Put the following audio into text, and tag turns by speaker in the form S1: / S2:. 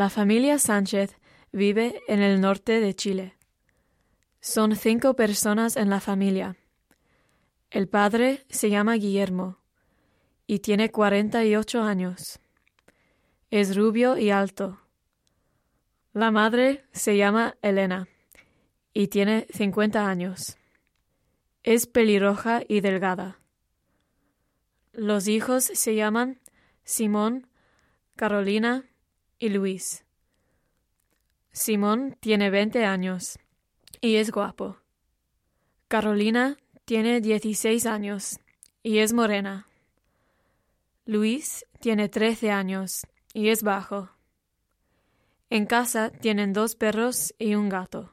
S1: La familia Sánchez vive en el norte de Chile. Son cinco personas en la familia. El padre se llama Guillermo y tiene 48 años. Es rubio y alto. La madre se llama Elena y tiene 50 años. Es pelirroja y delgada. Los hijos se llaman Simón, Carolina y Luis. Simón tiene 20 años y es guapo. Carolina tiene 16 años y es morena. Luis tiene 13 años y es bajo. En casa tienen dos perros y un gato.